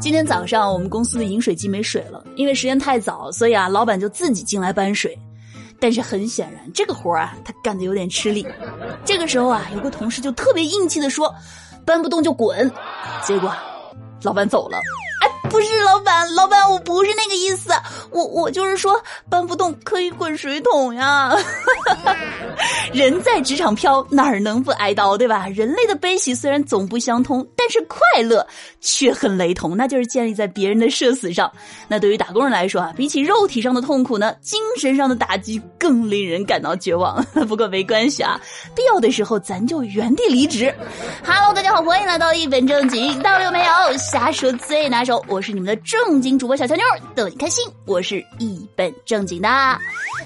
今天早上我们公司的饮水机没水了，因为时间太早，所以啊，老板就自己进来搬水。但是很显然，这个活儿啊，他干的有点吃力。这个时候啊，有个同事就特别硬气的说：“搬不动就滚。”结果，老板走了。不是老板，老板，我不是那个意思，我我就是说搬不动可以滚水桶呀。人在职场飘，哪能不挨刀，对吧？人类的悲喜虽然总不相通，但是快乐却很雷同，那就是建立在别人的社死上。那对于打工人来说啊，比起肉体上的痛苦呢，精神上的打击更令人感到绝望。不过没关系啊，必要的时候咱就原地离职。Hello，大家好，欢迎来到一本正经，到了有没有？瞎说最拿手。我是你们的正经主播小乔妞，逗你开心。我是一本正经的。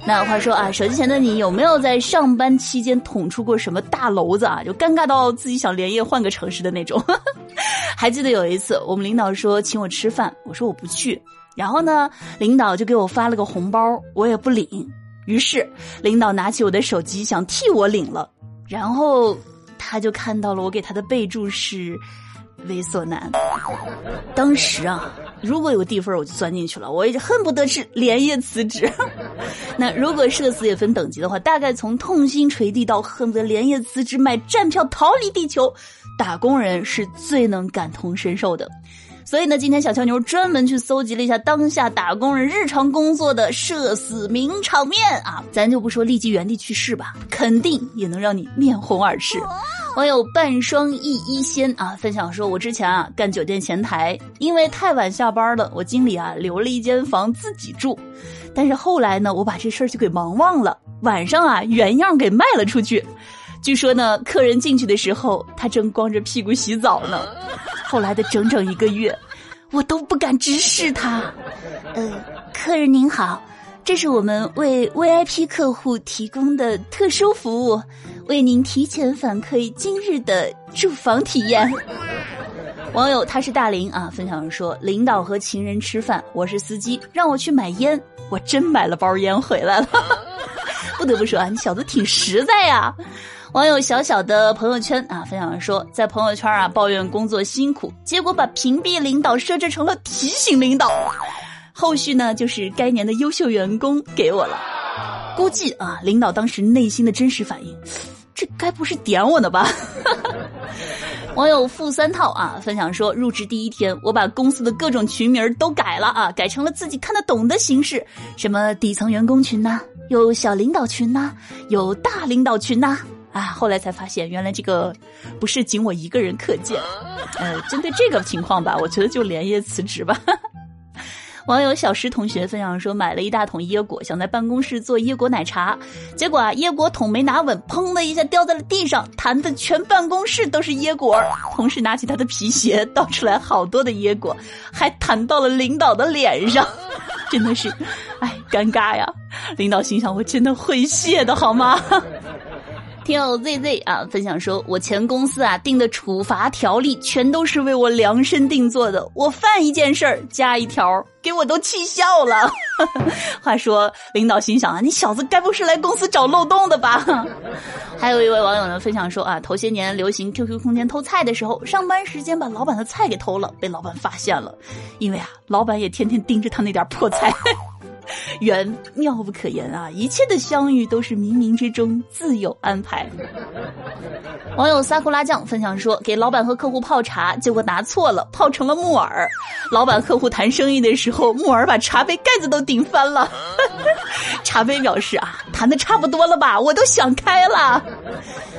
那话说啊，手机前的你有没有在上班期间捅出过什么大娄子啊？就尴尬到自己想连夜换个城市的那种。还记得有一次，我们领导说请我吃饭，我说我不去。然后呢，领导就给我发了个红包，我也不领。于是领导拿起我的手机想替我领了，然后他就看到了我给他的备注是。猥琐男，当时啊，如果有地缝，我就钻进去了，我也恨不得是连夜辞职。那如果社死也分等级的话，大概从痛心垂地到恨不得连夜辞职买站票逃离地球，打工人是最能感同身受的。所以呢，今天小乔牛专门去搜集了一下当下打工人日常工作的社死名场面啊，咱就不说立即原地去世吧，肯定也能让你面红耳赤。网友半双翼一仙啊分享说：“我之前啊干酒店前台，因为太晚下班了，我经理啊留了一间房自己住。但是后来呢，我把这事儿就给忙忘了，晚上啊原样给卖了出去。据说呢，客人进去的时候，他正光着屁股洗澡呢。后来的整整一个月，我都不敢直视他。呃，客人您好。”这是我们为 VIP 客户提供的特殊服务，为您提前反馈今日的住房体验。网友他是大林啊，分享说领导和情人吃饭，我是司机，让我去买烟，我真买了包烟回来了。不得不说啊，你小子挺实在呀。网友小小的朋友圈啊，分享说在朋友圈啊抱怨工作辛苦，结果把屏蔽领导设置成了提醒领导。后续呢，就是该年的优秀员工给我了。估计啊，领导当时内心的真实反应，这该不是点我呢吧？网友负三套啊，分享说，入职第一天，我把公司的各种群名都改了啊，改成了自己看得懂的形式，什么底层员工群呐，有小领导群呐，有大领导群呐。啊后来才发现，原来这个不是仅我一个人可见。呃，针对这个情况吧，我觉得就连夜辞职吧。网友小石同学分享说，买了一大桶椰果，想在办公室做椰果奶茶，结果啊，椰果桶没拿稳，砰的一下掉在了地上，弹的全办公室都是椰果。同事拿起他的皮鞋，倒出来好多的椰果，还弹到了领导的脸上，真的是，哎，尴尬呀！领导心想，我真的会谢的好吗？听友 ZZ 啊，分享说，我前公司啊定的处罚条例全都是为我量身定做的，我犯一件事儿加一条，给我都气笑了。话说，领导心想啊，你小子该不是来公司找漏洞的吧？还有一位网友呢分享说啊，头些年流行 QQ 空间偷菜的时候，上班时间把老板的菜给偷了，被老板发现了，因为啊，老板也天天盯着他那点破菜。缘妙不可言啊！一切的相遇都是冥冥之中自有安排。网友萨库拉酱分享说，给老板和客户泡茶，结果拿错了，泡成了木耳。老板客户谈生意的时候，木耳把茶杯盖子都顶翻了。茶杯表示啊，谈的差不多了吧？我都想开了。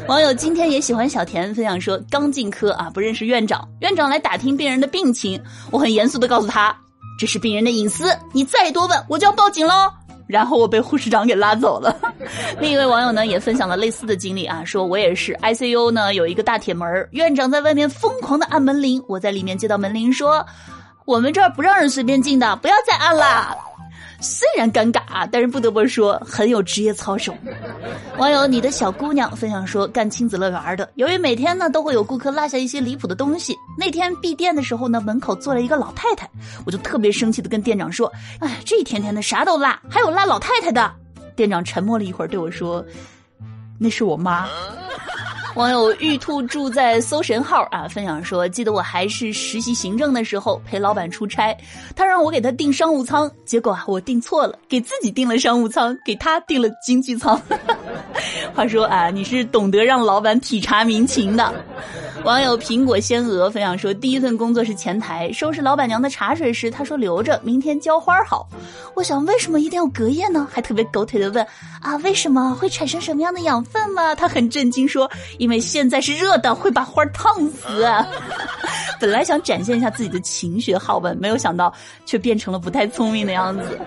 网友今天也喜欢小田分享说，刚进科啊，不认识院长，院长来打听病人的病情，我很严肃的告诉他。这是病人的隐私，你再多问我就要报警喽。然后我被护士长给拉走了。另一位网友呢也分享了类似的经历啊，说我也是 ICU 呢有一个大铁门，院长在外面疯狂的按门铃，我在里面接到门铃说，我们这儿不让人随便进的，不要再按了。虽然尴尬啊，但是不得不说很有职业操守。网友你的小姑娘分享说，干亲子乐园的，由于每天呢都会有顾客落下一些离谱的东西，那天闭店的时候呢，门口坐了一个老太太，我就特别生气的跟店长说：“哎，这一天天的啥都落，还有落老太太的。”店长沉默了一会儿，对我说：“那是我妈。”网友玉兔住在搜神号啊，分享说，记得我还是实习行政的时候陪老板出差，他让我给他订商务舱，结果啊我订错了，给自己订了商务舱，给他订了经济舱。话说啊，你是懂得让老板体察民情的。网友苹果仙娥分享说，第一份工作是前台，收拾老板娘的茶水时，她说留着，明天浇花好。我想为什么一定要隔夜呢？还特别狗腿的问啊，为什么会产生什么样的养分吗？她很震惊说，因为现在是热的，会把花烫死。本来想展现一下自己的勤学好问，没有想到却变成了不太聪明的样子。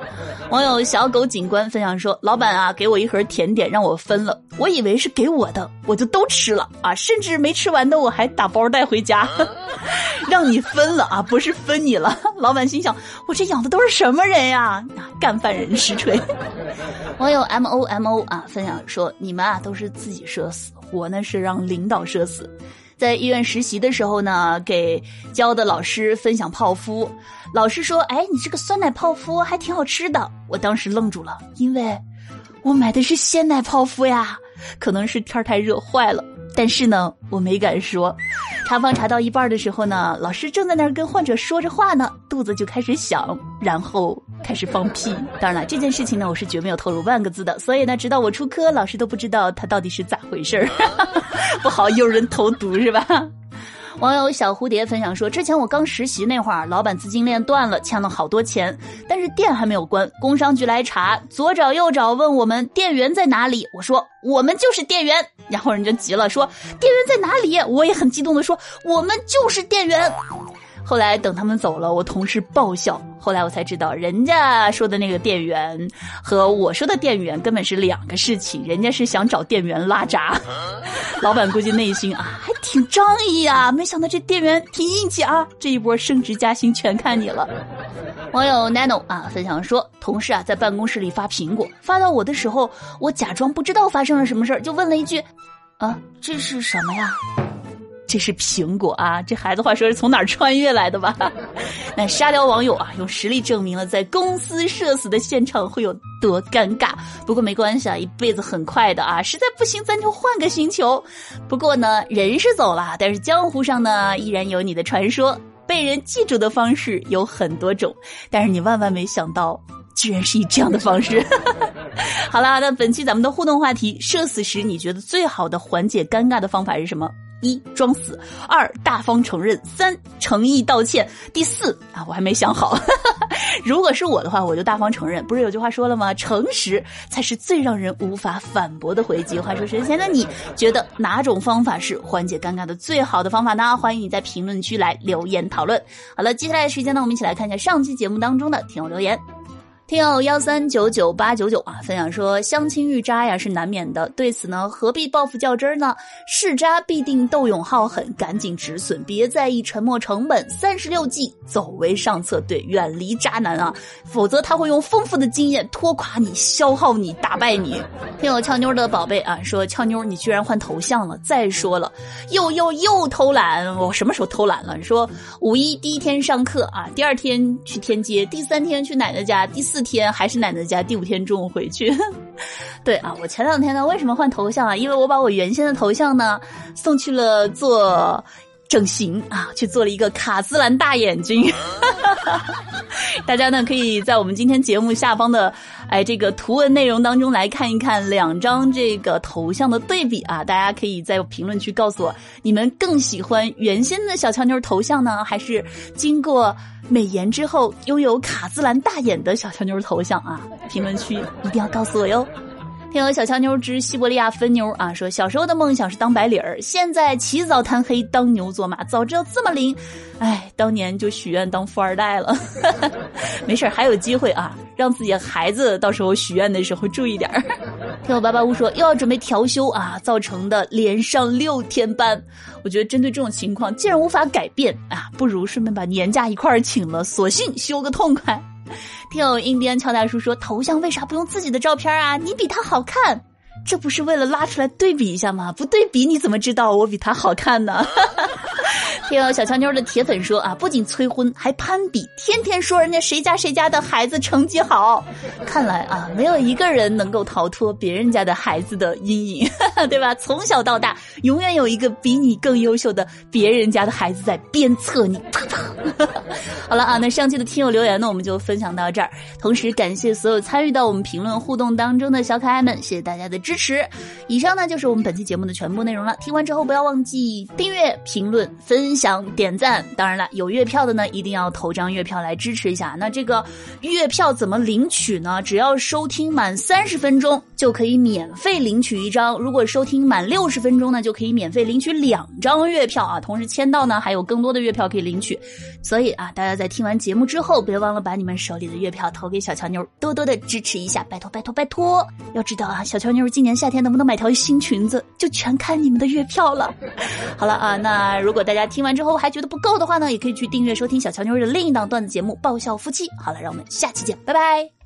网友小狗警官分享说，老板啊，给我一盒甜点让我分了，我以为是给我的，我就都吃了啊，甚至没吃完的我还。打包带回家，让你分了啊，不是分你了。老板心想：我这养的都是什么人呀？干饭人实锤。网友 M O M O 啊，分享说：你们啊都是自己社死，我呢是让领导社死。在医院实习的时候呢，给教的老师分享泡芙，老师说：哎，你这个酸奶泡芙还挺好吃的。我当时愣住了，因为我买的是鲜奶泡芙呀，可能是天太热坏了。但是呢，我没敢说。查房查到一半的时候呢，老师正在那儿跟患者说着话呢，肚子就开始响，然后开始放屁。当然了，这件事情呢，我是绝没有透露半个字的。所以呢，直到我出科，老师都不知道他到底是咋回事儿。不好，有人投毒是吧？网友小蝴蝶分享说：“之前我刚实习那会儿，老板资金链断了，欠了好多钱，但是店还没有关。工商局来查，左找右找，问我们店员在哪里。我说我们就是店员，然后人家急了，说店员在哪里？我也很激动的说我们就是店员。”后来等他们走了，我同事爆笑。后来我才知道，人家说的那个店员和我说的店员根本是两个事情。人家是想找店员拉闸，老板估计内心啊还挺仗义啊。没想到这店员挺硬气啊，这一波升职加薪全看你了。网友 nano 啊分享说，同事啊在办公室里发苹果，发到我的时候，我假装不知道发生了什么事儿，就问了一句：“啊，这是什么呀？”这是苹果啊！这孩子话说是从哪儿穿越来的吧？那沙雕网友啊，用实力证明了在公司社死的现场会有多尴尬。不过没关系啊，一辈子很快的啊，实在不行咱就换个星球。不过呢，人是走了，但是江湖上呢依然有你的传说。被人记住的方式有很多种，但是你万万没想到，居然是以这样的方式。好啦，那本期咱们的互动话题：社死时你觉得最好的缓解尴尬的方法是什么？一装死，二大方承认，三诚意道歉，第四啊，我还没想好。如果是我的话，我就大方承认。不是有句话说了吗？诚实才是最让人无法反驳的回击。话说神仙的你觉得哪种方法是缓解尴尬的最好的方法呢？欢迎你在评论区来留言讨论。好了，接下来的时间呢，我们一起来看一下上期节目当中的听友留言。听友幺三九九八九九啊，分享说相亲遇渣呀是难免的，对此呢何必报复较真呢？是渣必定斗勇好狠，赶紧止损，别在意沉没成本。三十六计，走为上策，对，远离渣男啊，否则他会用丰富的经验拖垮你，消耗你，打败你。听友俏妞的宝贝啊，说俏妞你居然换头像了，再说了，又又又偷懒，我什么时候偷懒了？说五一第一天上课啊，第二天去天街，第三天去奶奶家，第四四。天还是奶奶家，第五天中午回去。对啊，我前两天呢，为什么换头像啊？因为我把我原先的头像呢送去了做整形啊，去做了一个卡姿兰大眼睛。大家呢可以在我们今天节目下方的哎这个图文内容当中来看一看两张这个头像的对比啊。大家可以在评论区告诉我，你们更喜欢原先的小乔妞头像呢，还是经过？美颜之后拥有卡姿兰大眼的小乔妞头像啊！评论区一定要告诉我哟。听友小乔妞之西伯利亚分妞啊说，小时候的梦想是当白领儿，现在起早贪黑当牛做马，早知道这么灵，哎，当年就许愿当富二代了。没事还有机会啊，让自己孩子到时候许愿的时候注意点儿。听我八八五说又要准备调休啊，造成的连上六天班。我觉得针对这种情况，既然无法改变啊，不如顺便把年假一块儿请了，索性休个痛快。听友印第安乔大叔说：“头像为啥不用自己的照片啊？你比他好看，这不是为了拉出来对比一下吗？不对比你怎么知道我比他好看呢？” 听到小乔妞的铁粉说啊，不仅催婚，还攀比，天天说人家谁家谁家的孩子成绩好。看来啊，没有一个人能够逃脱别人家的孩子的阴影，对吧？从小到大，永远有一个比你更优秀的别人家的孩子在鞭策你。好了啊，那上期的听友留言呢，我们就分享到这儿。同时感谢所有参与到我们评论互动当中的小可爱们，谢谢大家的支持。以上呢就是我们本期节目的全部内容了。听完之后不要忘记订阅、评论、分分享、点赞。当然了，有月票的呢，一定要投张月票来支持一下。那这个月票怎么领取呢？只要收听满三十分钟就可以免费领取一张；如果收听满六十分钟呢，就可以免费领取两张月票啊。同时签到呢，还有更多的月票可以领取。所以啊，大家在听完节目之后，别忘了把你们手里的月票投给小乔妞，多多的支持一下，拜托拜托拜托！要知道啊，小乔妞今年夏天能不能买条新裙子，就全看你们的月票了。好了啊，那如果大家听完之后还觉得不够的话呢，也可以去订阅收听小乔妞的另一档段子节目《爆笑夫妻》。好了，让我们下期见，拜拜。